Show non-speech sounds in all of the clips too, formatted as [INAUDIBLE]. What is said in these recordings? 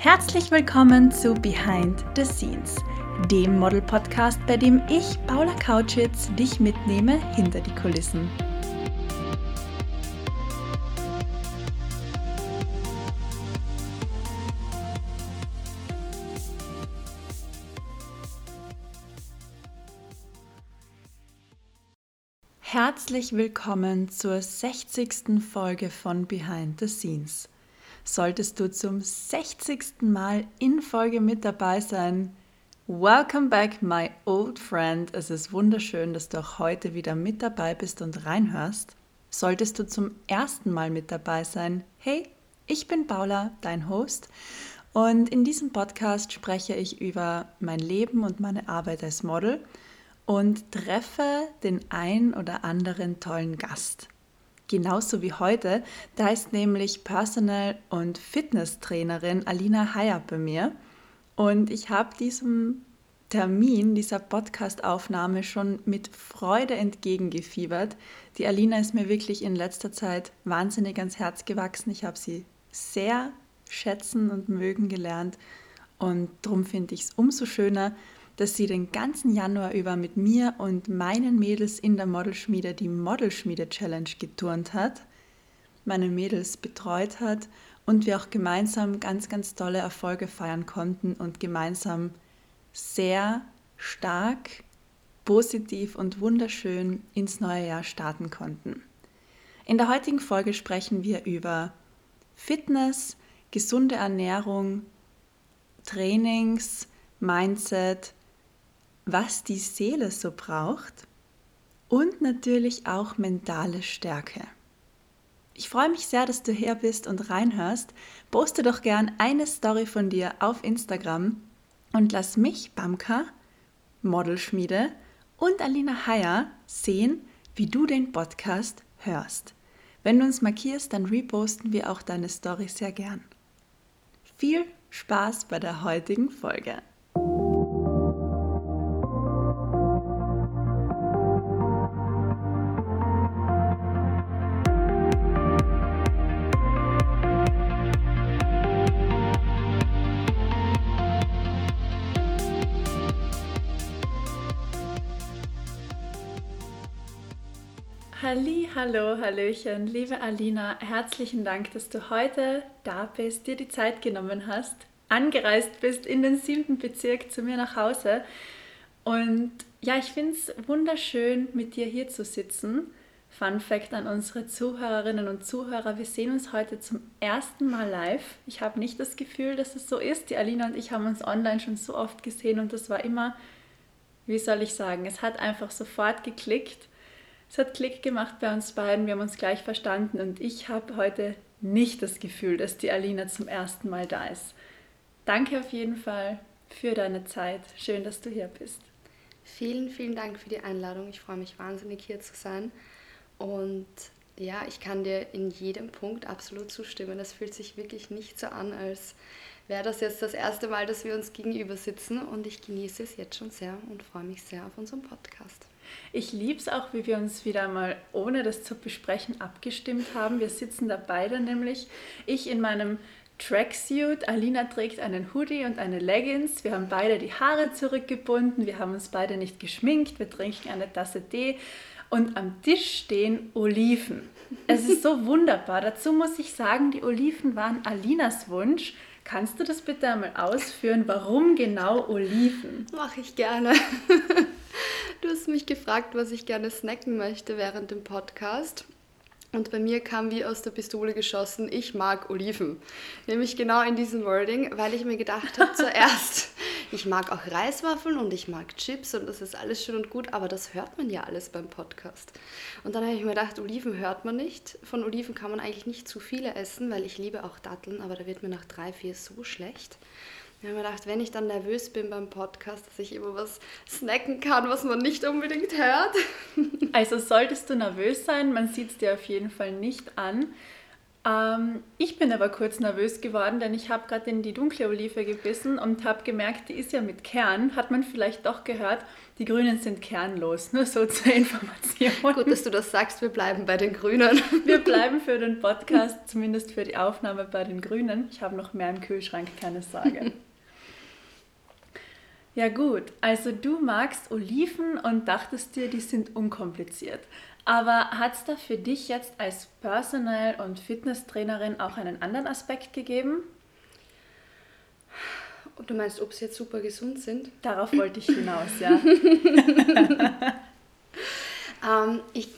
Herzlich willkommen zu Behind the Scenes, dem Model-Podcast, bei dem ich, Paula Kautschitz, dich mitnehme hinter die Kulissen. Herzlich willkommen zur 60. Folge von Behind the Scenes. Solltest du zum 60. Mal in Folge mit dabei sein, welcome back, my old friend. Es ist wunderschön, dass du auch heute wieder mit dabei bist und reinhörst. Solltest du zum ersten Mal mit dabei sein, hey, ich bin Paula, dein Host. Und in diesem Podcast spreche ich über mein Leben und meine Arbeit als Model – und treffe den ein oder anderen tollen Gast. Genauso wie heute, da ist nämlich Personal- und Fitnesstrainerin Alina Heyer bei mir. Und ich habe diesem Termin, dieser Podcast-Aufnahme schon mit Freude entgegengefiebert. Die Alina ist mir wirklich in letzter Zeit wahnsinnig ans Herz gewachsen. Ich habe sie sehr schätzen und mögen gelernt. Und darum finde ich es umso schöner, dass sie den ganzen Januar über mit mir und meinen Mädels in der Modelschmiede die Modelschmiede Challenge geturnt hat, meine Mädels betreut hat und wir auch gemeinsam ganz, ganz tolle Erfolge feiern konnten und gemeinsam sehr stark, positiv und wunderschön ins neue Jahr starten konnten. In der heutigen Folge sprechen wir über Fitness, gesunde Ernährung, Trainings, Mindset, was die Seele so braucht und natürlich auch mentale Stärke. Ich freue mich sehr, dass du her bist und reinhörst. Poste doch gern eine Story von dir auf Instagram und lass mich, Bamka, Modelschmiede und Alina Heyer sehen, wie du den Podcast hörst. Wenn du uns markierst, dann reposten wir auch deine Story sehr gern. Viel Spaß bei der heutigen Folge. Hallo, hallöchen, liebe Alina, herzlichen Dank, dass du heute da bist, dir die Zeit genommen hast, angereist bist in den siebten Bezirk zu mir nach Hause. Und ja, ich finde es wunderschön, mit dir hier zu sitzen. Fun Fact an unsere Zuhörerinnen und Zuhörer, wir sehen uns heute zum ersten Mal live. Ich habe nicht das Gefühl, dass es so ist. Die Alina und ich haben uns online schon so oft gesehen und das war immer, wie soll ich sagen, es hat einfach sofort geklickt es hat Klick gemacht bei uns beiden, wir haben uns gleich verstanden und ich habe heute nicht das Gefühl, dass die Alina zum ersten Mal da ist. Danke auf jeden Fall für deine Zeit. Schön, dass du hier bist. Vielen, vielen Dank für die Einladung. Ich freue mich wahnsinnig hier zu sein. Und ja, ich kann dir in jedem Punkt absolut zustimmen. Es fühlt sich wirklich nicht so an, als wäre das jetzt das erste Mal, dass wir uns gegenüber sitzen. Und ich genieße es jetzt schon sehr und freue mich sehr auf unseren Podcast. Ich liebe es auch, wie wir uns wieder mal ohne das zu besprechen abgestimmt haben. Wir sitzen da beide nämlich. Ich in meinem Tracksuit. Alina trägt einen Hoodie und eine Leggings. Wir haben beide die Haare zurückgebunden. Wir haben uns beide nicht geschminkt. Wir trinken eine Tasse Tee. Und am Tisch stehen Oliven. Es ist so wunderbar. Dazu muss ich sagen, die Oliven waren Alinas Wunsch. Kannst du das bitte einmal ausführen? Warum genau Oliven? Mache ich gerne. [LAUGHS] Du hast mich gefragt, was ich gerne snacken möchte während dem Podcast. Und bei mir kam wie aus der Pistole geschossen, ich mag Oliven. Nämlich genau in diesem Wording, weil ich mir gedacht habe, [LAUGHS] zuerst, ich mag auch Reiswaffeln und ich mag Chips und das ist alles schön und gut, aber das hört man ja alles beim Podcast. Und dann habe ich mir gedacht, Oliven hört man nicht. Von Oliven kann man eigentlich nicht zu viele essen, weil ich liebe auch Datteln, aber da wird mir nach drei, vier so schlecht. Ich habe mir gedacht, wenn ich dann nervös bin beim Podcast, dass ich immer was snacken kann, was man nicht unbedingt hört. [LAUGHS] Also solltest du nervös sein, man sieht es dir auf jeden Fall nicht an. Ähm, ich bin aber kurz nervös geworden, denn ich habe gerade in die dunkle Olive gebissen und habe gemerkt, die ist ja mit Kern. Hat man vielleicht doch gehört, die Grünen sind kernlos. Nur so zur Information. Gut, dass du das sagst, wir bleiben bei den Grünen. [LAUGHS] Wir bleiben für den [LAUGHS] Podcast, zumindest für die Aufnahme bei den Grünen. Ich habe noch mehr im Kühlschrank, keine Sorge. Ja gut, also du magst Oliven und dachtest dir, die sind unkompliziert. Aber hat es da für dich jetzt als Personal- und Fitnesstrainerin auch einen anderen Aspekt gegeben? Und du meinst, ob sie jetzt super gesund sind? Darauf wollte ich hinaus, ja. [LAUGHS] ähm, ich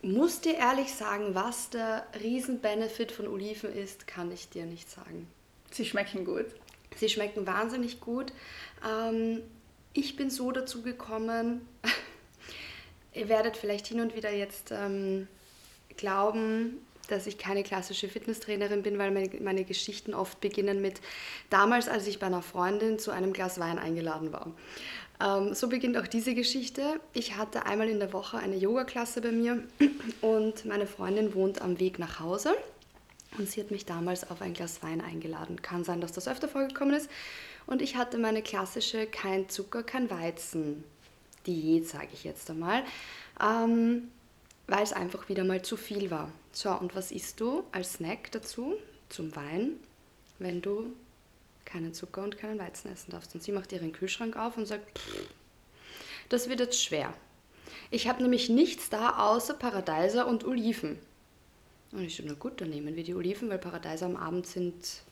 muss dir ehrlich sagen, was der Riesenbenefit von Oliven ist, kann ich dir nicht sagen. Sie schmecken gut. Sie schmecken wahnsinnig gut. Ähm, ich bin so dazu gekommen, [LAUGHS] ihr werdet vielleicht hin und wieder jetzt ähm, glauben, dass ich keine klassische Fitnesstrainerin bin, weil meine, meine, Geschichten oft beginnen mit damals, als ich bei einer Freundin zu einem Glas Wein eingeladen war. Ähm, so beginnt auch diese Geschichte. Ich hatte einmal in der Woche eine Yoga-Klasse bei mir [CLEARS THROAT] und meine Freundin wohnt am Weg nach Hause und sie hat mich damals auf ein Glas Wein eingeladen. Kann sein, dass das öfter vorgekommen ist. Und ich hatte meine klassische kein Zucker, kein Weizen Diät, sage ich jetzt einmal, ähm, weil es einfach wieder mal zu viel war. So, und was isst du als Snack dazu, zum Wein, wenn du keinen Zucker und keinen Weizen essen darfst? Und sie macht ihren Kühlschrank auf und sagt, pff, das wird jetzt schwer. Ich habe nämlich nichts da außer Paradeiser und Oliven. Und ich so, na gut, dann nehmen wir die Oliven, weil Paradeiser am Abend sind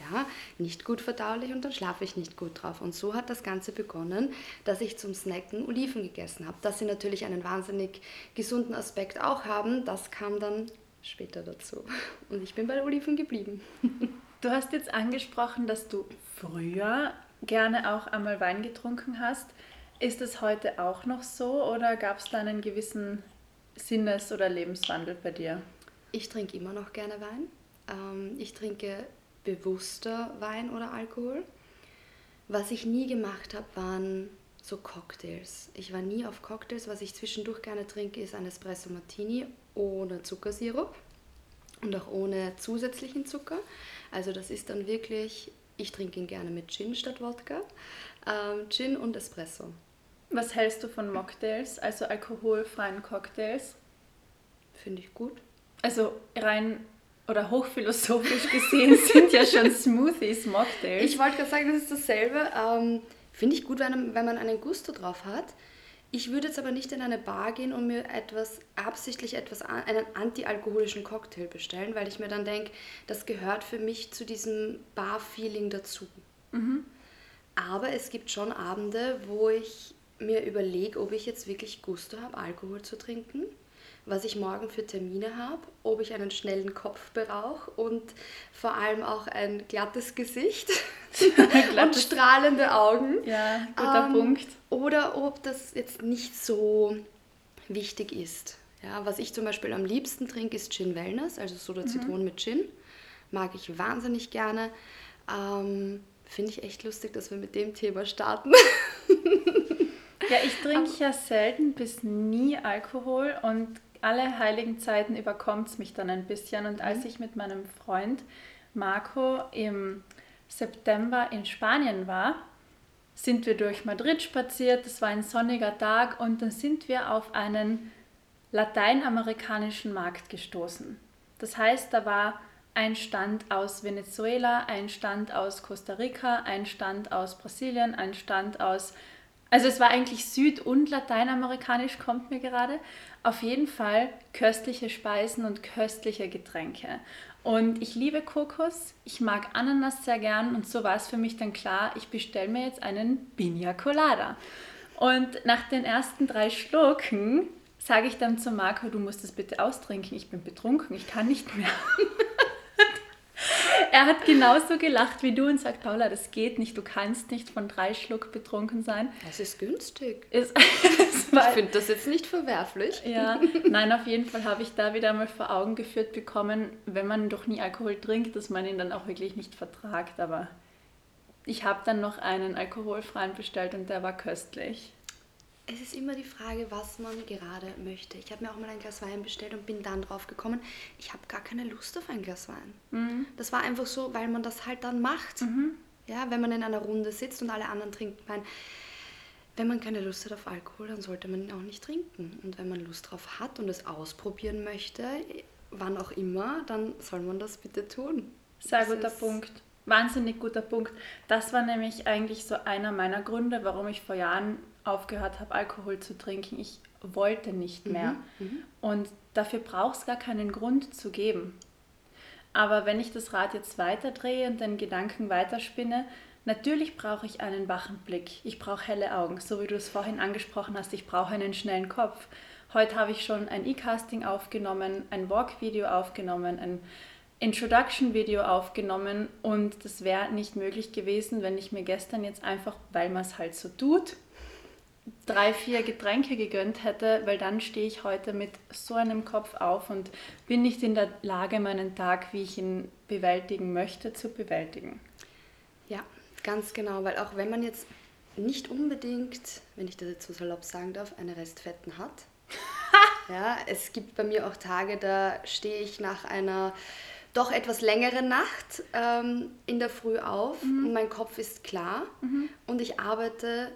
ja, nicht gut verdaulich und dann schlafe ich nicht gut drauf. Und so hat das Ganze begonnen, dass ich zum Snacken Oliven gegessen habe. Dass sie natürlich einen wahnsinnig gesunden Aspekt auch haben, das kam dann später dazu. Und ich bin bei Oliven geblieben. [LAUGHS] Du hast jetzt angesprochen, dass du früher gerne auch einmal Wein getrunken hast. Ist es heute auch noch so oder gab es da einen gewissen Sinnes- oder Lebenswandel bei dir? Ich trinke immer noch gerne Wein. Ähm, ich trinke bewusster Wein oder Alkohol. Was ich nie gemacht habe, waren so Cocktails. Ich war nie auf Cocktails. Was ich zwischendurch gerne trinke, ist ein Espresso Martini ohne Zuckersirup und auch ohne zusätzlichen Zucker. Also das ist dann wirklich, ich trinke ihn gerne mit Gin statt Wodka. Ähm, Gin und Espresso. Was hältst du von Mocktails, also alkoholfreien Cocktails? Finde ich gut. Also rein oder hochphilosophisch gesehen [LAUGHS] sind ja schon Smoothies Mocktails. Ich wollte gerade sagen, das ist dasselbe. Ähm, Finde ich gut, wenn, wenn man einen Gusto drauf hat. Ich würde jetzt aber nicht in eine Bar gehen und mir etwas absichtlich etwas einen antialkoholischen Cocktail bestellen, weil ich mir dann denke, das gehört für mich zu diesem Bar-Feeling dazu. Mhm. Aber es gibt schon Abende, wo ich mir überlege, ob ich jetzt wirklich Gusto habe, Alkohol zu trinken was ich morgen für Termine habe, ob ich einen schnellen Kopf brauche und vor allem auch ein glattes Gesicht [LAUGHS] und strahlende Augen. Ja, guter ähm, Punkt. Oder ob das jetzt nicht so wichtig ist. Ja, was ich zum Beispiel am liebsten trinke, ist Gin Wellness, also Soda mhm. Zitronen mit Gin. Mag ich wahnsinnig gerne. Ähm, Finde ich echt lustig, dass wir mit dem Thema starten. [LAUGHS] ja, ich trinke ja selten bis nie Alkohol und alle heiligen Zeiten überkommt es mich dann ein bisschen. Und als mhm. ich mit meinem Freund Marco im September in Spanien war, sind wir durch Madrid spaziert. Es war ein sonniger Tag und dann sind wir auf einen lateinamerikanischen Markt gestoßen. Das heißt, da war ein Stand aus Venezuela, ein Stand aus Costa Rica, ein Stand aus Brasilien, ein Stand aus also es war eigentlich süd- und lateinamerikanisch, kommt mir gerade. Auf jeden Fall köstliche Speisen und köstliche Getränke. Und ich liebe Kokos, ich mag Ananas sehr gern und so war es für mich dann klar, ich bestelle mir jetzt einen Pina Colada. Und nach den ersten drei Schlucken sage ich dann zu Marco, du musst es bitte austrinken, ich bin betrunken, ich kann nicht mehr. [LAUGHS] er hat genauso gelacht wie du und sagt, Paula, das geht nicht, du kannst nicht von drei Schluck betrunken sein. Das ist günstig. Ist, [LAUGHS] ich finde das jetzt nicht verwerflich. Ja, nein, auf jeden Fall habe ich da wieder mal vor Augen geführt bekommen, wenn man doch nie Alkohol trinkt, dass man ihn dann auch wirklich nicht vertragt. Aber ich habe dann noch einen alkoholfreien bestellt und der war köstlich. Es ist immer die Frage, was man gerade möchte. Ich habe mir auch mal ein Glas Wein bestellt und bin dann drauf gekommen, ich habe gar keine Lust auf ein Glas Wein. Mhm. Das war einfach so, weil man das halt dann macht. Mhm. Ja, wenn man in einer Runde sitzt und alle anderen trinken Wein. Wenn man keine Lust hat auf Alkohol, dann sollte man ihn auch nicht trinken. Und wenn man Lust drauf hat und es ausprobieren möchte, wann auch immer, dann soll man das bitte tun. Sehr guter Punkt. Wahnsinnig guter Punkt. Das war nämlich eigentlich so einer meiner Gründe, warum ich vor Jahren aufgehört habe, Alkohol zu trinken. Ich wollte nicht mhm, mehr. Mhm, und dafür braucht es gar keinen Grund zu geben. Aber wenn ich das Rad jetzt weiterdrehe und den Gedanken weiterspinne, natürlich brauche ich einen wachen Blick. Ich brauche helle Augen, so wie du es vorhin angesprochen hast. Ich brauche einen schnellen Kopf. Heute habe ich schon ein E-Casting aufgenommen, ein Walk-Video aufgenommen, ein Introduction-Video aufgenommen und das wäre nicht möglich gewesen, wenn ich mir gestern jetzt einfach, weil man es halt so tut, drei, vier Getränke gegönnt hätte, weil dann stehe ich heute mit so einem Kopf auf und bin nicht in der Lage, meinen Tag, wie ich ihn bewältigen möchte, zu bewältigen. Ja, ganz genau, weil auch wenn man jetzt nicht unbedingt, wenn ich das jetzt so salopp sagen darf, eine Restfetten hat. [LAUGHS] ja, es gibt bei mir auch Tage, da stehe ich nach einer doch etwas längeren Nacht ähm, in der Früh auf mhm. und mein Kopf ist klar mhm. und ich arbeite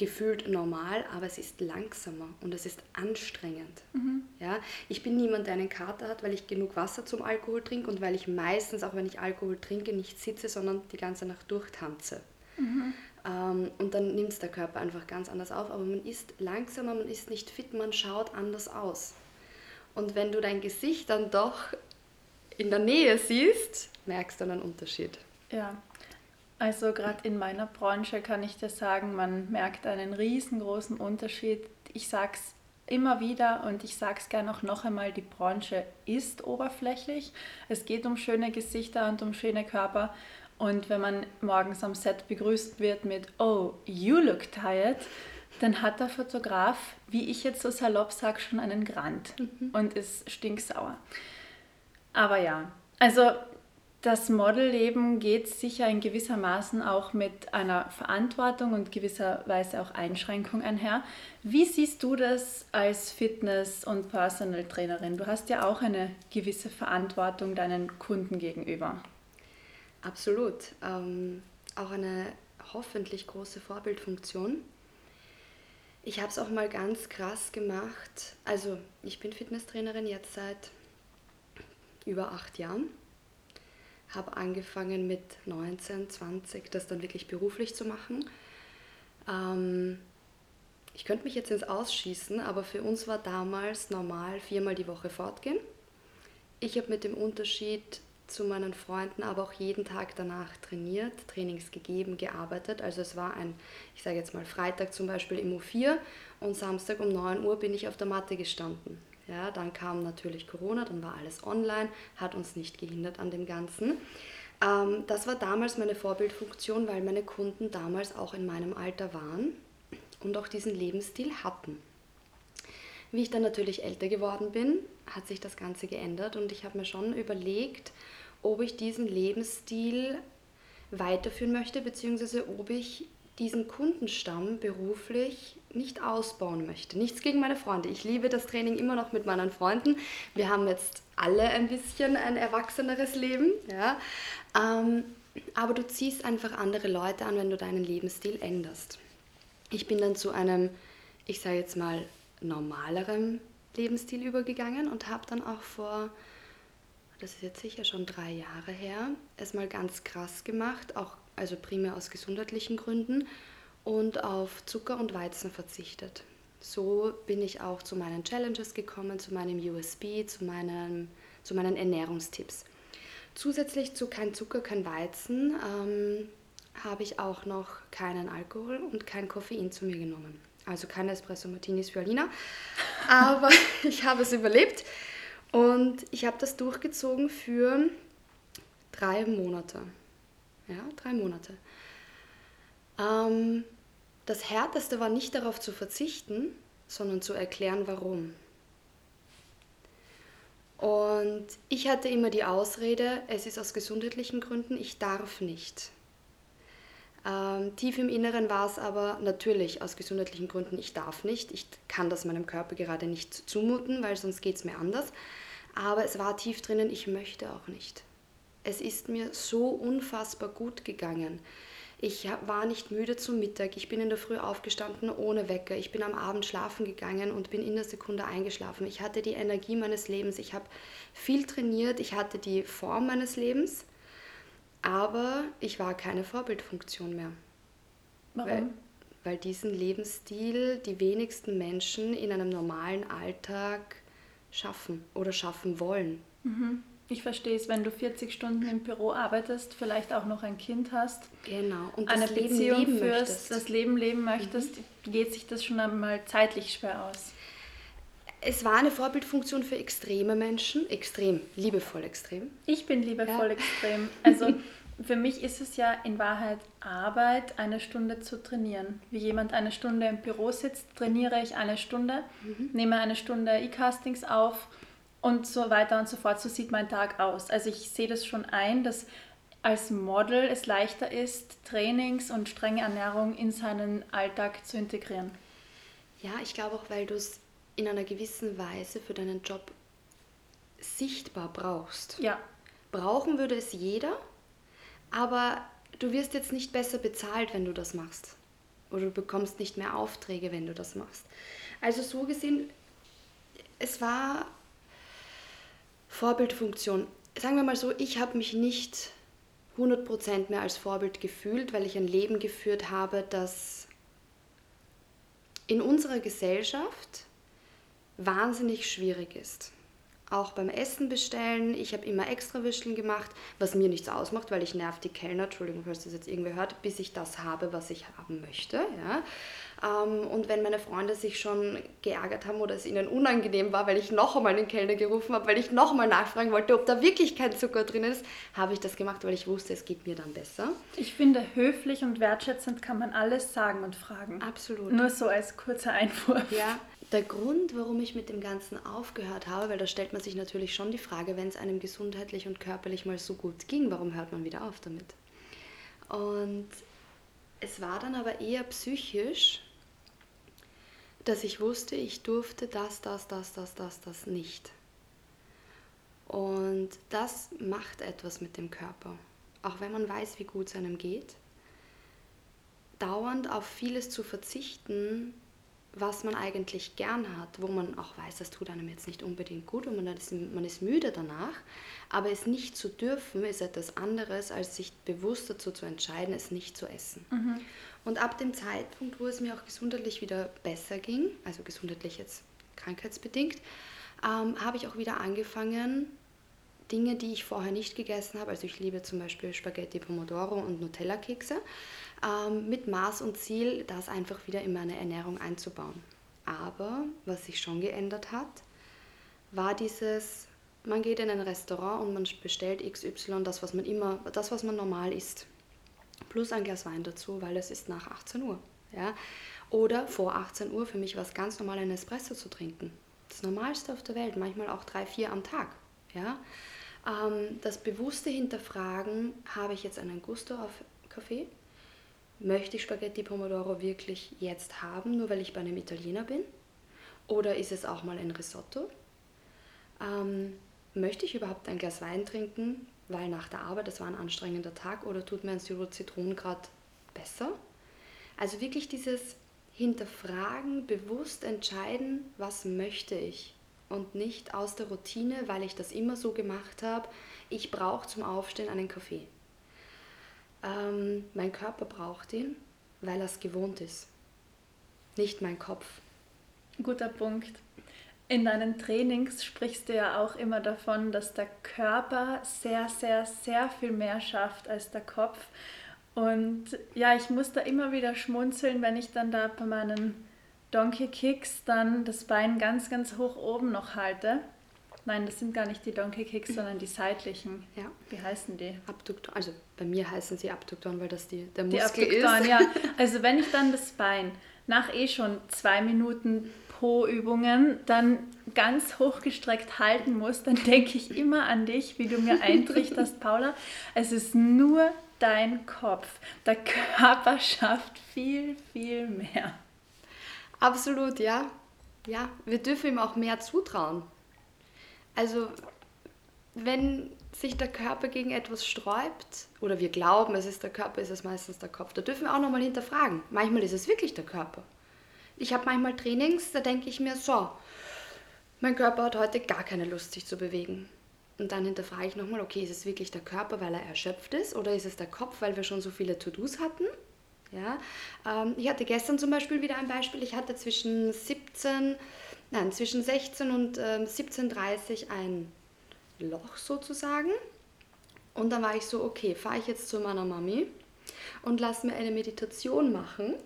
gefühlt normal, aber es ist langsamer und es ist anstrengend. Mhm. Ja? Ich bin niemand, der einen Kater hat, weil ich genug Wasser zum Alkohol trinke und weil ich meistens, auch wenn ich Alkohol trinke, nicht sitze, sondern die ganze Nacht durchtanze. Mhm. Ähm, und dann nimmt es der Körper einfach ganz anders auf, aber man ist langsamer, man ist nicht fit, man schaut anders aus. Und wenn du dein Gesicht dann doch in der Nähe siehst, merkst du einen Unterschied. Ja, also gerade in meiner Branche kann ich dir sagen, man merkt einen riesengroßen Unterschied. Ich sage es immer wieder und ich sage es gerne auch noch einmal, die Branche ist oberflächlich. Es geht um schöne Gesichter und um schöne Körper. Und wenn man morgens am Set begrüßt wird mit, oh, you look tired, dann hat der Fotograf, wie ich jetzt so salopp sage, schon einen Grant mhm. und ist stinksauer. Aber ja, also das Modelleben geht sicher in gewisser Maßen auch mit einer Verantwortung und gewisserweise auch Einschränkung einher. Wie siehst du das als Fitness- und Personal Trainerin? Du hast ja auch eine gewisse Verantwortung deinen Kunden gegenüber. Absolut. Ähm, auch eine hoffentlich große Vorbildfunktion. Ich habe es auch mal ganz krass gemacht. Also ich bin Fitnesstrainerin jetzt seit über acht Jahren habe angefangen mit 19, 20, das dann wirklich beruflich zu machen. Ähm, ich könnte mich jetzt ins Ausschießen, aber für uns war damals normal viermal die Woche fortgehen. Ich habe mit dem Unterschied zu meinen Freunden aber auch jeden Tag danach trainiert, Trainings gegeben, gearbeitet. Also es war ein, ich sage jetzt mal Freitag zum Beispiel im U4 und Samstag um 9 Uhr bin ich auf der Matte gestanden. Ja, dann kam natürlich Corona, dann war alles online, hat uns nicht gehindert an dem Ganzen. Ähm, das war damals meine Vorbildfunktion, weil meine Kunden damals auch in meinem Alter waren und auch diesen Lebensstil hatten. Wie ich dann natürlich älter geworden bin, hat sich das Ganze geändert und ich habe mir schon überlegt, ob ich diesen Lebensstil weiterführen möchte, beziehungsweise ob ich diesen Kundenstamm beruflich nicht ausbauen möchte. Nichts gegen meine Freunde. Ich liebe das Training immer noch mit meinen Freunden. Wir haben jetzt alle ein bisschen ein erwachseneres Leben. Ja? Ähm, aber du ziehst einfach andere Leute an, wenn du deinen Lebensstil änderst. Ich bin dann zu einem, ich sage jetzt mal, normaleren Lebensstil übergegangen und habe dann auch vor, das ist jetzt sicher schon drei Jahre her, es mal ganz krass gemacht, auch also primär aus gesundheitlichen Gründen und auf Zucker und Weizen verzichtet. So bin ich auch zu meinen Challenges gekommen, zu meinem USB, zu meinen, zu meinen Ernährungstipps. Zusätzlich zu kein Zucker, kein Weizen ähm, habe ich auch noch keinen Alkohol und kein Koffein zu mir genommen. Also keine Espresso Martinis für Alina. [LAUGHS] Aber ich habe es überlebt und ich habe das durchgezogen für drei Monate. Ja, drei Monate. Ähm, das Härteste war nicht darauf zu verzichten, sondern zu erklären, warum. Und ich hatte immer die Ausrede, es ist aus gesundheitlichen Gründen, ich darf nicht. Ähm, tief im Inneren war es aber natürlich aus gesundheitlichen Gründen, ich darf nicht, ich kann das meinem Körper gerade nicht zumuten, weil sonst geht es mir anders. Aber es war tief drinnen, ich möchte auch nicht. Es ist mir so unfassbar gut gegangen. Ich war nicht müde zum Mittag. Ich bin in der Früh aufgestanden ohne Wecker. Ich bin am Abend schlafen gegangen und bin in der Sekunde eingeschlafen. Ich hatte die Energie meines Lebens. Ich habe viel trainiert. Ich hatte die Form meines Lebens. Aber ich war keine Vorbildfunktion mehr. Warum? Weil, weil diesen Lebensstil die wenigsten Menschen in einem normalen Alltag schaffen oder schaffen wollen. Mhm. Ich verstehe es, wenn du 40 Stunden im Büro arbeitest, vielleicht auch noch ein Kind hast, genau. und eine Leben Beziehung führst, möchtest. das Leben leben möchtest, mhm. geht sich das schon einmal zeitlich schwer aus. Es war eine Vorbildfunktion für extreme Menschen, extrem, liebevoll extrem. Ich bin liebevoll ja. extrem. Also [LAUGHS] für mich ist es ja in Wahrheit Arbeit, eine Stunde zu trainieren. Wie jemand eine Stunde im Büro sitzt, trainiere ich eine Stunde, mhm. nehme eine Stunde E-Castings auf und so weiter und so fort. So sieht mein Tag aus. Also ich sehe das schon ein, dass als Model es leichter ist, Trainings und strenge Ernährung in seinen Alltag zu integrieren. Ja, ich glaube auch, weil du es in einer gewissen Weise für deinen Job sichtbar brauchst. Ja. Brauchen würde es jeder, aber du wirst jetzt nicht besser bezahlt, wenn du das machst. Oder du bekommst nicht mehr Aufträge, wenn du das machst. Also so gesehen, es war Vorbildfunktion. Sagen wir mal so, ich habe mich nicht 100% mehr als Vorbild gefühlt, weil ich ein Leben geführt habe, das in unserer Gesellschaft wahnsinnig schwierig ist. Auch beim Essen bestellen, ich habe immer extra Wischeln gemacht, was mir nichts ausmacht, weil ich nerv die Kellner, Entschuldigung, falls das jetzt irgendwer hört, bis ich das habe, was ich haben möchte. Ja. Ähm, und wenn meine Freunde sich schon geärgert haben oder es ihnen unangenehm war, weil ich noch einmal den Kellner gerufen habe, weil ich noch einmal nachfragen wollte, ob da wirklich kein Zucker drin ist, habe ich das gemacht, weil ich wusste, es geht mir dann besser. Ich finde, höflich und wertschätzend kann man alles sagen und fragen. Absolut. Nur so als kurzer Einwurf. Ja, der Grund, warum ich mit dem Ganzen aufgehört habe, weil da stellt man sich natürlich schon die Frage, wenn es einem gesundheitlich und körperlich mal so gut ging, warum hört man wieder auf damit? Und es war dann aber eher psychisch, dass ich wusste, ich durfte das, das, das, das, das, das nicht. Und das macht etwas mit dem Körper. Auch wenn man weiß, wie gut es einem geht. Dauernd auf vieles zu verzichten, was man eigentlich gern hat, wo man auch weiß, das tut einem jetzt nicht unbedingt gut und man ist, man ist müde danach, aber es nicht zu dürfen, ist etwas anderes, als sich bewusst dazu zu entscheiden, es nicht zu essen. Mhm. Und ab dem Zeitpunkt, wo es mir auch gesundheitlich wieder besser ging, also gesundheitlich jetzt krankheitsbedingt, ähm, habe ich auch wieder angefangen, Dinge, die ich vorher nicht gegessen habe, also ich liebe zum Beispiel Spaghetti Pomodoro und Nutella-Kekse, ähm, mit Maß und Ziel, das einfach wieder in meine Ernährung einzubauen. Aber was sich schon geändert hat, war dieses, man geht in ein Restaurant und man bestellt XY, das, was man immer, das, was man normal isst. Plus ein Glas Wein dazu, weil es ist nach 18 Uhr. Ja? Oder vor 18 Uhr, für mich war es ganz normal, einen Espresso zu trinken. Das Normalste auf der Welt, manchmal auch drei, vier am Tag. Ja? Ähm, das bewusste Hinterfragen, habe ich jetzt einen Gusto auf Kaffee? Möchte ich Spaghetti Pomodoro wirklich jetzt haben, nur weil ich bei einem Italiener bin? Oder ist es auch mal ein Risotto? Ähm, möchte ich überhaupt ein Glas Wein trinken, weil nach der Arbeit, das war ein anstrengender Tag, oder tut mir ein Siro Zitronengrad besser? Also wirklich dieses Hinterfragen, bewusst entscheiden, was möchte ich? und nicht aus der Routine, weil ich das immer so gemacht habe. Ich brauche zum Aufstehen einen Kaffee. Ähm, mein Körper braucht ihn, weil er es gewohnt ist, nicht mein Kopf. Guter Punkt. In deinen Trainings sprichst du ja auch immer davon, dass der Körper sehr, sehr, sehr viel mehr schafft als der Kopf. Und ja, ich muss da immer wieder schmunzeln, wenn ich dann da bei meinen Donkey Kicks dann das Bein ganz, ganz hoch oben noch halte. Nein, das sind gar nicht die Donkey Kicks, sondern die seitlichen. Ja. Wie heißen die? Abduktoren. Also bei mir heißen sie Abduktoren, weil das die, der Muskel die Abduktoren, ist. ja. [LAUGHS] Also wenn ich dann das Bein nach eh schon zwei Minuten Po-Übungen dann ganz hochgestreckt halten muss, dann denke ich immer an dich, wie du mir eintrichterst, [LAUGHS] Paula. Es ist nur dein Kopf. Der Körper schafft viel, viel mehr. Absolut, ja. Ja, wir dürfen ihm auch mehr zutrauen. Also, wenn sich der Körper gegen etwas sträubt, oder wir glauben, es ist der Körper, ist es meistens der Kopf, da dürfen wir auch nochmal hinterfragen. Manchmal ist es wirklich der Körper. Ich habe manchmal Trainings, da denke ich mir so, mein Körper hat heute gar keine Lust, sich zu bewegen. Und dann hinterfrage ich nochmal, okay, ist es wirklich der Körper, weil er erschöpft ist, oder ist es der Kopf, weil wir schon so viele To-Dos hatten? Ja, ähm, ich hatte gestern zum Beispiel wieder ein Beispiel. Ich hatte zwischen 17, nein, zwischen 16 und ähm, 17.30 ein Loch sozusagen. Und dann war ich so, okay, fahre ich jetzt zu meiner Mami und lasse mir eine Meditation machen,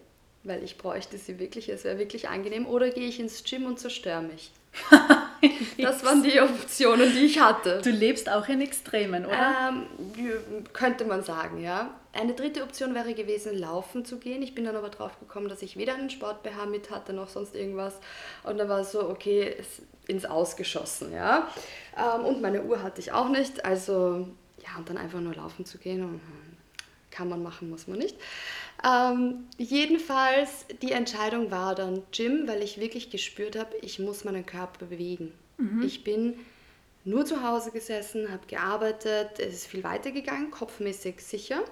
weil ich bräuchte sie wirklich, es wäre wirklich angenehm, oder gehe ich ins Gym und zerstöre mich. [LAUGHS] das waren die Optionen, die ich hatte. Du lebst auch in Extremen, oder? Ähm, könnte man sagen, ja. Eine dritte Option wäre gewesen, laufen zu gehen. Ich bin dann aber drauf gekommen, dass ich weder einen Sport-BH mit hatte noch sonst irgendwas. Und dann war es so, okay, ins Ausgeschossen, ja. Ähm, und meine Uhr hatte ich auch nicht. Also, ja, und dann einfach nur laufen zu gehen. Und, kann man machen, muss man nicht. Ähm, jedenfalls, die Entscheidung war dann Gym, weil ich wirklich gespürt habe, ich muss meinen Körper bewegen. Mhm. Ich bin nur zu Hause gesessen, habe gearbeitet, es ist viel weitergegangen, kopfmäßig sicher.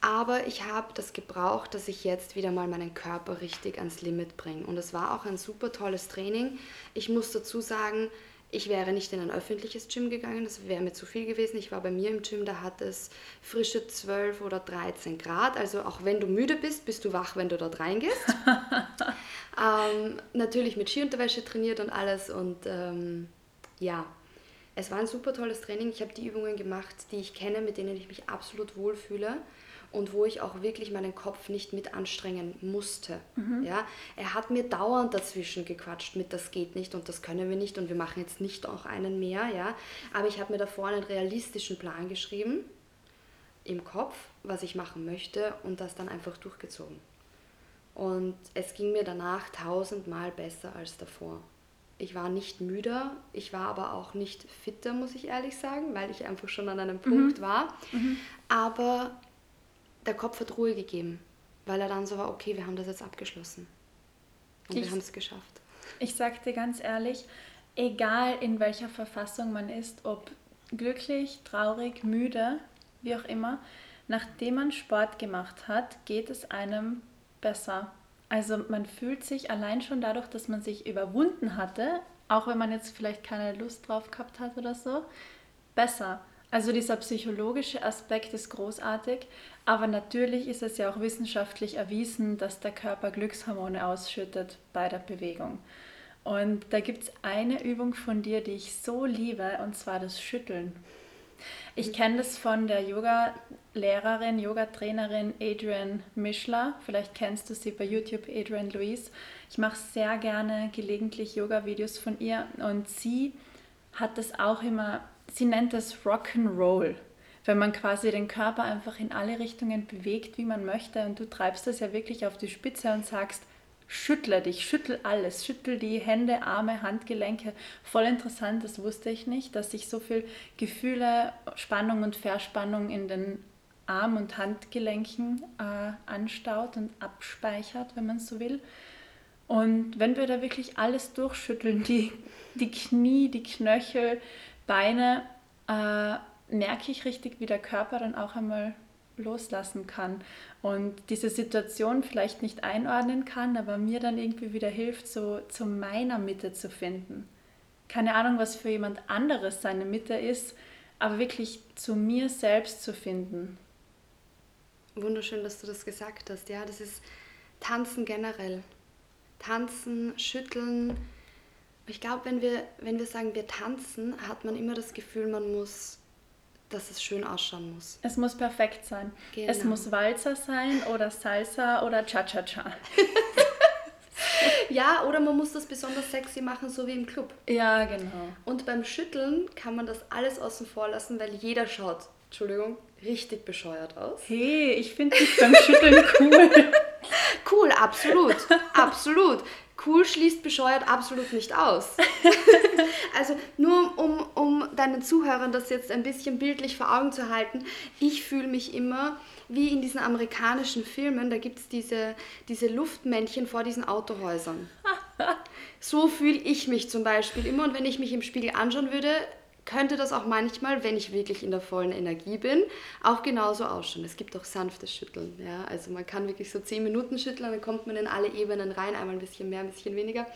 Aber ich habe das gebraucht, dass ich jetzt wieder mal meinen Körper richtig ans Limit bringe. Und es war auch ein super tolles Training. Ich muss dazu sagen, ich wäre nicht in ein öffentliches Gym gegangen, das wäre mir zu viel gewesen. Ich war bei mir im Gym, da hat es frische 12 oder 13 Grad. Also auch wenn du müde bist, bist du wach, wenn du dort reingehst. [LAUGHS] ähm, natürlich mit Skiunterwäsche trainiert und alles. Und ähm, ja, es war ein super tolles Training. Ich habe die Übungen gemacht, die ich kenne, mit denen ich mich absolut wohlfühle und wo ich auch wirklich meinen Kopf nicht mit anstrengen musste. Mhm. Ja? Er hat mir dauernd dazwischen gequatscht mit, das geht nicht und das können wir nicht und wir machen jetzt nicht auch einen mehr. Ja? Aber ich habe mir davor einen realistischen Plan geschrieben im Kopf, was ich machen möchte und das dann einfach durchgezogen. Und es ging mir danach tausendmal besser als davor. Ich war nicht müder, ich war aber auch nicht fitter, muss ich ehrlich sagen, weil ich einfach schon an einem mhm. Punkt war. Mhm. Aber der Kopf hat Ruhe gegeben, weil er dann so war, okay, wir haben das jetzt abgeschlossen. Und ich, wir haben es geschafft. Ich sag dir ganz ehrlich, egal in welcher Verfassung man ist, ob glücklich, traurig, müde, wie auch immer, nachdem man Sport gemacht hat, geht es einem besser. Also man fühlt sich allein schon dadurch, dass man sich überwunden hatte, auch wenn man jetzt vielleicht keine Lust drauf gehabt hat oder so, besser. Also dieser psychologische Aspekt ist großartig, aber natürlich ist es ja auch wissenschaftlich erwiesen, dass der Körper Glückshormone ausschüttet bei der Bewegung. Und da gibt es eine Übung von dir, die ich so liebe, und zwar das Schütteln. Ich kenne das von der Yoga-Lehrerin, Yoga-Trainerin Adrian Mischler. Vielleicht kennst du sie bei YouTube, Adrian Louise. Ich mache sehr gerne gelegentlich Yoga-Videos von ihr und sie hat das auch immer sie nennt das Rock'n'Roll, wenn man quasi den Körper einfach in alle Richtungen bewegt, wie man möchte. Und du treibst das ja wirklich auf die Spitze und sagst, schüttle dich, schüttel alles, schüttel die Hände, Arme, Handgelenke. Voll interessant, das wusste ich nicht, dass sich so viel Gefühle, Spannung und Verspannung in den Arm- und Handgelenken äh, anstaut und abspeichert, wenn man so will. Und wenn wir da wirklich alles durchschütteln, die, die Knie, die Knöchel, Beine äh, merke ich richtig, wie der Körper dann auch einmal loslassen kann und diese Situation vielleicht nicht einordnen kann, aber mir dann irgendwie wieder hilft, so zu meiner Mitte zu finden. Keine Ahnung, was für jemand anderes seine Mitte ist, aber wirklich zu mir selbst zu finden. Wunderschön, dass du das gesagt hast. Ja, das ist Tanzen generell. Tanzen, schütteln, ich glaube, wenn wir, wenn wir sagen, wir tanzen, hat man immer das Gefühl, man muss, dass es schön ausschauen muss. Es muss perfekt sein. Genau. Es muss Walzer sein oder Salsa oder Cha-Cha-Cha. [LAUGHS] ja, oder man muss das besonders sexy machen, so wie im Club. Ja, genau. Und beim Schütteln kann man das alles außen vor lassen, weil jeder schaut, Entschuldigung, richtig bescheuert aus. Hey, ich finde dich beim Schütteln cool. [LAUGHS] cool, absolut, absolut cool schließt bescheuert absolut nicht aus. [LAUGHS] also nur um, um deinen Zuhörern das jetzt ein bisschen bildlich vor Augen zu halten, ich fühle mich immer wie in diesen amerikanischen Filmen, da gibt es diese, diese Luftmännchen vor diesen Autohäusern. [LAUGHS] so fühle ich mich zum Beispiel immer und wenn ich mich im Spiegel anschauen würde, könnte das auch manchmal, wenn ich wirklich in der vollen Energie bin, auch genauso ausschauen. Es gibt auch sanftes Schütteln. Ja? Also man kann wirklich so 10 Minuten schütteln, dann kommt man in alle Ebenen rein, einmal ein bisschen mehr, ein bisschen weniger.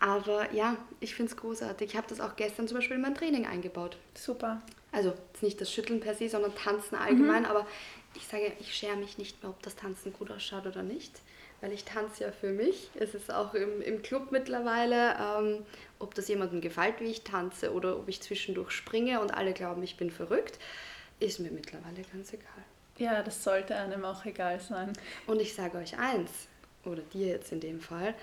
Aber ja, ich finde es großartig. Ich habe das auch gestern zum Beispiel in mein Training eingebaut. Super. Also nicht das Schütteln per se, sondern Tanzen allgemein. Mhm. Aber ich sage, ich schere mich nicht mehr, ob das Tanzen gut ausschaut oder nicht. Weil ich tanze ja für mich. Es ist auch im, im Club mittlerweile, ähm, ob das jemandem gefällt, wie ich tanze oder ob ich zwischendurch springe und alle glauben, ich bin verrückt, ist mir mittlerweile ganz egal. Ja, das sollte einem auch egal sein. Und ich sage euch eins, oder dir jetzt in dem Fall,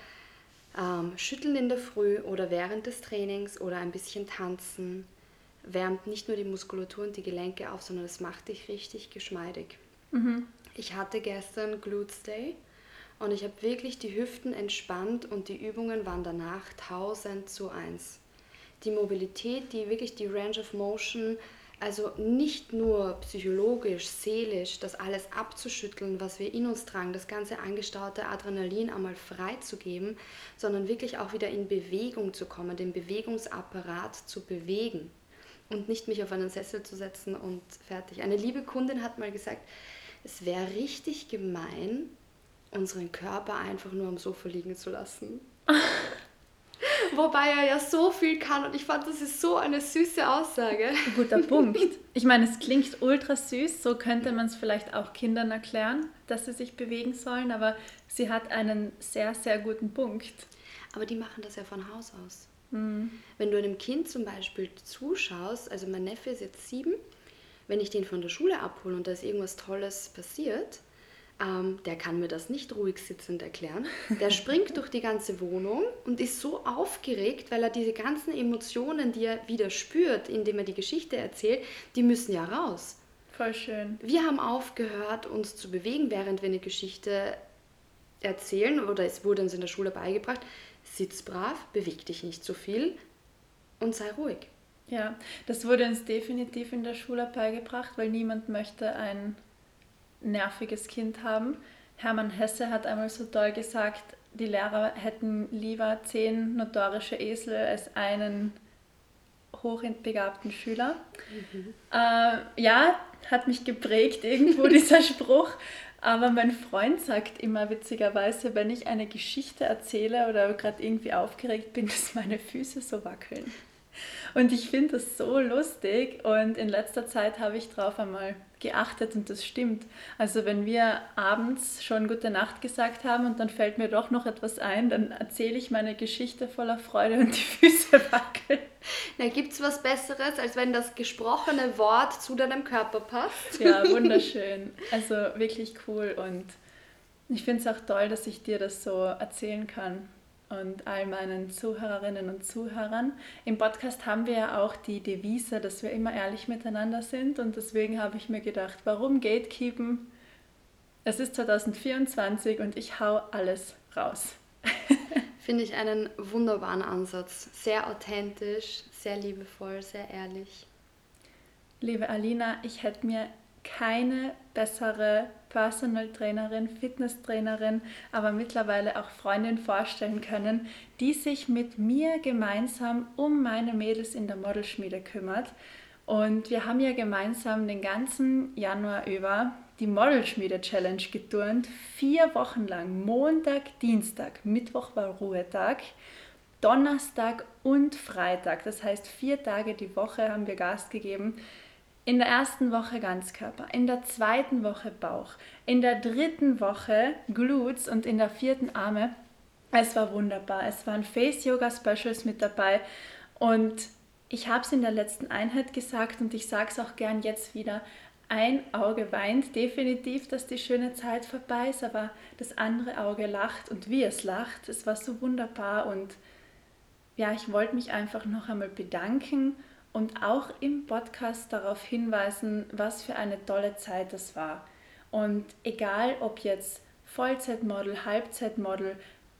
ähm, schütteln in der Früh oder während des Trainings oder ein bisschen tanzen wärmt nicht nur die Muskulatur und die Gelenke auf, sondern es macht dich richtig geschmeidig. Mhm. Ich hatte gestern Glutes Day und ich habe wirklich die Hüften entspannt und die Übungen waren danach 1000 zu 1. Die Mobilität, die wirklich die Range of Motion also nicht nur psychologisch, seelisch, das alles abzuschütteln, was wir in uns tragen, das ganze angestaute Adrenalin einmal freizugeben, sondern wirklich auch wieder in Bewegung zu kommen, den Bewegungsapparat zu bewegen und nicht mich auf einen Sessel zu setzen und fertig. Eine liebe Kundin hat mal gesagt, es wäre richtig gemein, unseren Körper einfach nur am Sofa liegen zu lassen. [LAUGHS] Wobei er ja so viel kann und ich fand, das ist so eine süße Aussage. Guter [LAUGHS] Punkt. Ich meine, es klingt ultra süß, so könnte man es vielleicht auch Kindern erklären, dass sie sich bewegen sollen, aber sie hat einen sehr, sehr guten Punkt. Aber die machen das ja von Haus aus. Mhm. Wenn du einem Kind zum Beispiel zuschaust, also mein Neffe ist jetzt sieben, wenn ich den von der Schule abhole und da ist irgendwas Tolles passiert, ähm, der kann mir das nicht ruhig sitzend erklären. Der springt durch die ganze Wohnung und ist so aufgeregt, weil er diese ganzen Emotionen, die er wieder spürt, indem er die Geschichte erzählt, die müssen ja raus. Voll schön. Wir haben aufgehört, uns zu bewegen, während wir eine Geschichte erzählen, oder es wurde uns in der Schule beigebracht, sitz brav, beweg dich nicht so viel und sei ruhig. Ja, das wurde uns definitiv in der Schule beigebracht, weil niemand möchte ein nerviges Kind haben. Hermann Hesse hat einmal so toll gesagt, die Lehrer hätten lieber zehn notorische Esel als einen hochbegabten Schüler. Mhm. Äh, ja, hat mich geprägt irgendwo [LAUGHS] dieser Spruch. Aber mein Freund sagt immer witzigerweise, wenn ich eine Geschichte erzähle oder gerade irgendwie aufgeregt bin, dass meine Füße so wackeln. Und ich finde das so lustig und in letzter Zeit habe ich drauf einmal geachtet und das stimmt. Also wenn wir abends schon gute Nacht gesagt haben und dann fällt mir doch noch etwas ein, dann erzähle ich meine Geschichte voller Freude und die Füße [LAUGHS] wackeln. Na, gibt es was Besseres, als wenn das gesprochene Wort zu deinem Körper passt? Ja, [LAUGHS] wunderschön. Also wirklich cool und ich finde es auch toll, dass ich dir das so erzählen kann und all meinen Zuhörerinnen und Zuhörern. Im Podcast haben wir ja auch die Devise, dass wir immer ehrlich miteinander sind und deswegen habe ich mir gedacht, warum Gatekeepen? Es ist 2024 und ich hau alles raus. [LAUGHS] Finde ich einen wunderbaren Ansatz. Sehr authentisch, sehr liebevoll, sehr ehrlich. Liebe Alina, ich hätte mir keine bessere Personal Trainerin, Fitnesstrainerin, aber mittlerweile auch Freundin vorstellen können, die sich mit mir gemeinsam um meine Mädels in der Modelschmiede kümmert. Und wir haben ja gemeinsam den ganzen Januar über die Modelschmiede Challenge geturnt. Vier Wochen lang, Montag, Dienstag, Mittwoch war Ruhetag, Donnerstag und Freitag. Das heißt, vier Tage die Woche haben wir Gas gegeben. In der ersten Woche Ganzkörper, in der zweiten Woche Bauch, in der dritten Woche Glutes und in der vierten Arme. Es war wunderbar. Es waren Face Yoga Specials mit dabei und ich habe es in der letzten Einheit gesagt und ich sage es auch gern jetzt wieder. Ein Auge weint definitiv, dass die schöne Zeit vorbei ist, aber das andere Auge lacht und wie es lacht, es war so wunderbar und ja, ich wollte mich einfach noch einmal bedanken und auch im Podcast darauf hinweisen, was für eine tolle Zeit das war. Und egal ob jetzt Vollzeitmodel, Halbzeitmodel,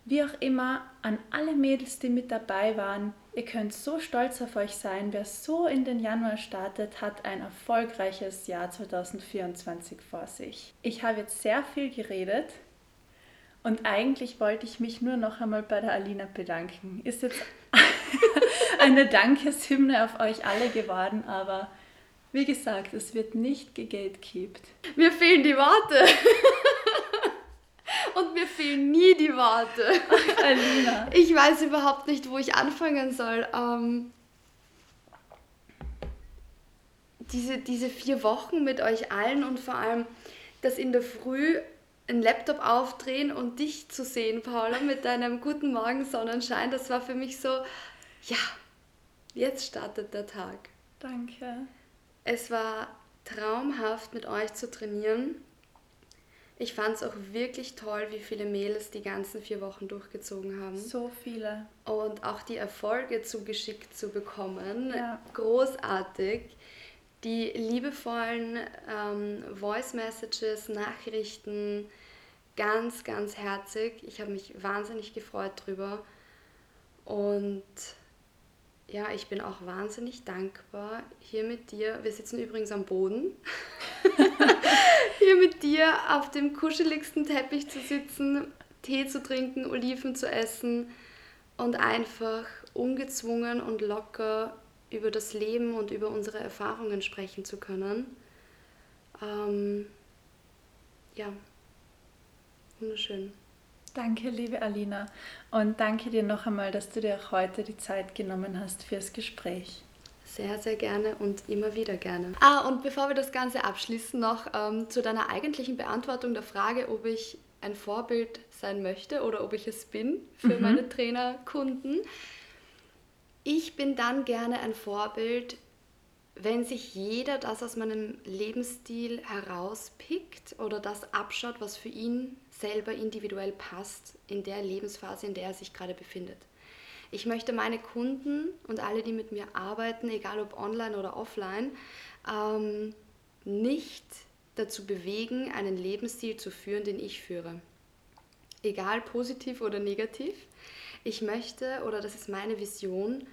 wie auch immer, an alle Mädels, die mit dabei waren, Ihr könnt so stolz auf euch sein. Wer so in den Januar startet, hat ein erfolgreiches Jahr 2024 vor sich. Ich habe jetzt sehr viel geredet und eigentlich wollte ich mich nur noch einmal bei der Alina bedanken. Ist jetzt [LAUGHS] eine Dankeshymne auf euch alle geworden, aber wie gesagt, es wird nicht gegatekeept. Mir fehlen die Worte. [LAUGHS] Und mir fehlen nie die Worte. Ach, Alina. Ich weiß überhaupt nicht, wo ich anfangen soll. Ähm, diese, diese vier Wochen mit euch allen und vor allem das in der Früh einen Laptop aufdrehen und dich zu sehen, Paula, mit deinem guten Morgen Sonnenschein, das war für mich so, ja, jetzt startet der Tag. Danke. Es war traumhaft, mit euch zu trainieren. Ich fand es auch wirklich toll, wie viele Mädels die ganzen vier Wochen durchgezogen haben. So viele. Und auch die Erfolge zugeschickt zu bekommen. Ja. Großartig. Die liebevollen ähm, Voice Messages, Nachrichten, ganz, ganz herzig. Ich habe mich wahnsinnig gefreut drüber. Und ja, ich bin auch wahnsinnig dankbar hier mit dir. Wir sitzen übrigens am Boden. [LAUGHS] hier mit dir auf dem kuscheligsten Teppich zu sitzen, Tee zu trinken, Oliven zu essen und einfach ungezwungen und locker über das Leben und über unsere Erfahrungen sprechen zu können. Ähm, ja, wunderschön. Danke, liebe Alina. Und danke dir noch einmal, dass du dir auch heute die Zeit genommen hast fürs Gespräch. Sehr, sehr gerne und immer wieder gerne. Ah, und bevor wir das Ganze abschließen, noch ähm, zu deiner eigentlichen Beantwortung der Frage, ob ich ein Vorbild sein möchte oder ob ich es bin für mhm. meine Trainerkunden. Ich bin dann gerne ein Vorbild, wenn sich jeder das aus meinem Lebensstil herauspickt oder das abschaut, was für ihn selber individuell passt in der Lebensphase, in der er sich gerade befindet. Ich möchte meine Kunden und alle, die mit mir arbeiten, egal ob online oder offline, ähm, nicht dazu bewegen, einen Lebensstil zu führen, den ich führe. Egal positiv oder negativ. Ich möchte, oder das ist meine Vision,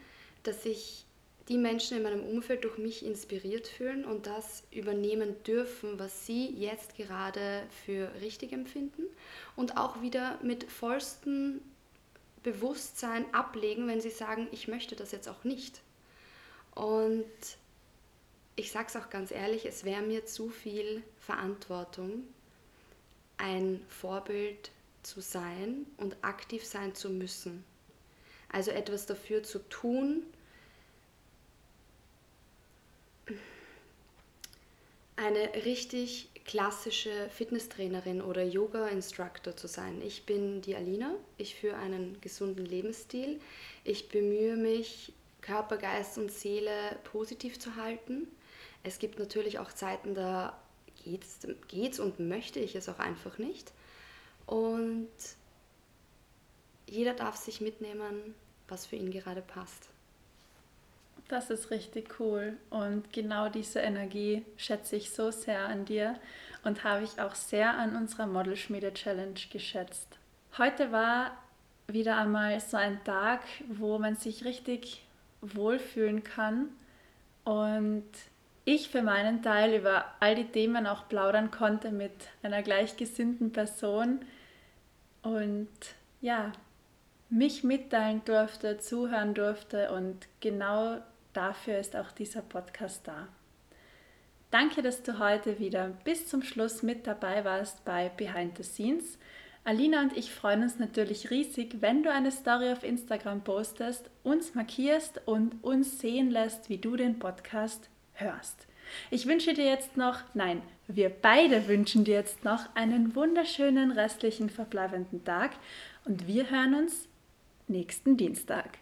dass sich die Menschen in meinem Umfeld durch mich inspiriert fühlen und das übernehmen dürfen, was sie jetzt gerade für richtig empfinden und auch wieder mit vollsten Bewusstsein ablegen, wenn sie sagen, ich möchte das jetzt auch nicht. Und ich sage es auch ganz ehrlich, es wäre mir zu viel Verantwortung, ein Vorbild zu sein und aktiv sein zu müssen. Also etwas dafür zu tun, eine richtig klassische Fitnesstrainerin oder Yoga-Instructor zu sein. Ich bin die Alina, ich führe einen gesunden Lebensstil. Ich bemühe mich, Körper, Geist und Seele positiv zu halten. Es gibt natürlich auch Zeiten, da geht's, geht's und möchte ich es auch einfach nicht. Und jeder darf sich mitnehmen, was für ihn gerade passt. Das ist richtig cool. Und genau diese Energie schätze ich so sehr an dir und habe ich auch sehr an unserer Modelschmiede Challenge geschätzt. Heute war wieder einmal so ein Tag, wo man sich richtig wohlfühlen kann. Und ich für meinen Teil über all die Themen auch plaudern konnte mit einer gleichgesinnten Person. Und ja, mich mitteilen durfte, zuhören durfte und genau dafür ist auch dieser Podcast da. Danke, dass du heute wieder bis zum Schluss mit dabei warst bei Behind the Scenes. Alina und ich freuen uns natürlich riesig, wenn du eine Story auf Instagram postest, uns markierst und uns sehen lässt, wie du den Podcast hörst. Ich wünsche dir jetzt noch, nein, wir beide wünschen dir jetzt noch einen wunderschönen restlichen verbleibenden Tag und wir hören uns nächsten Dienstag.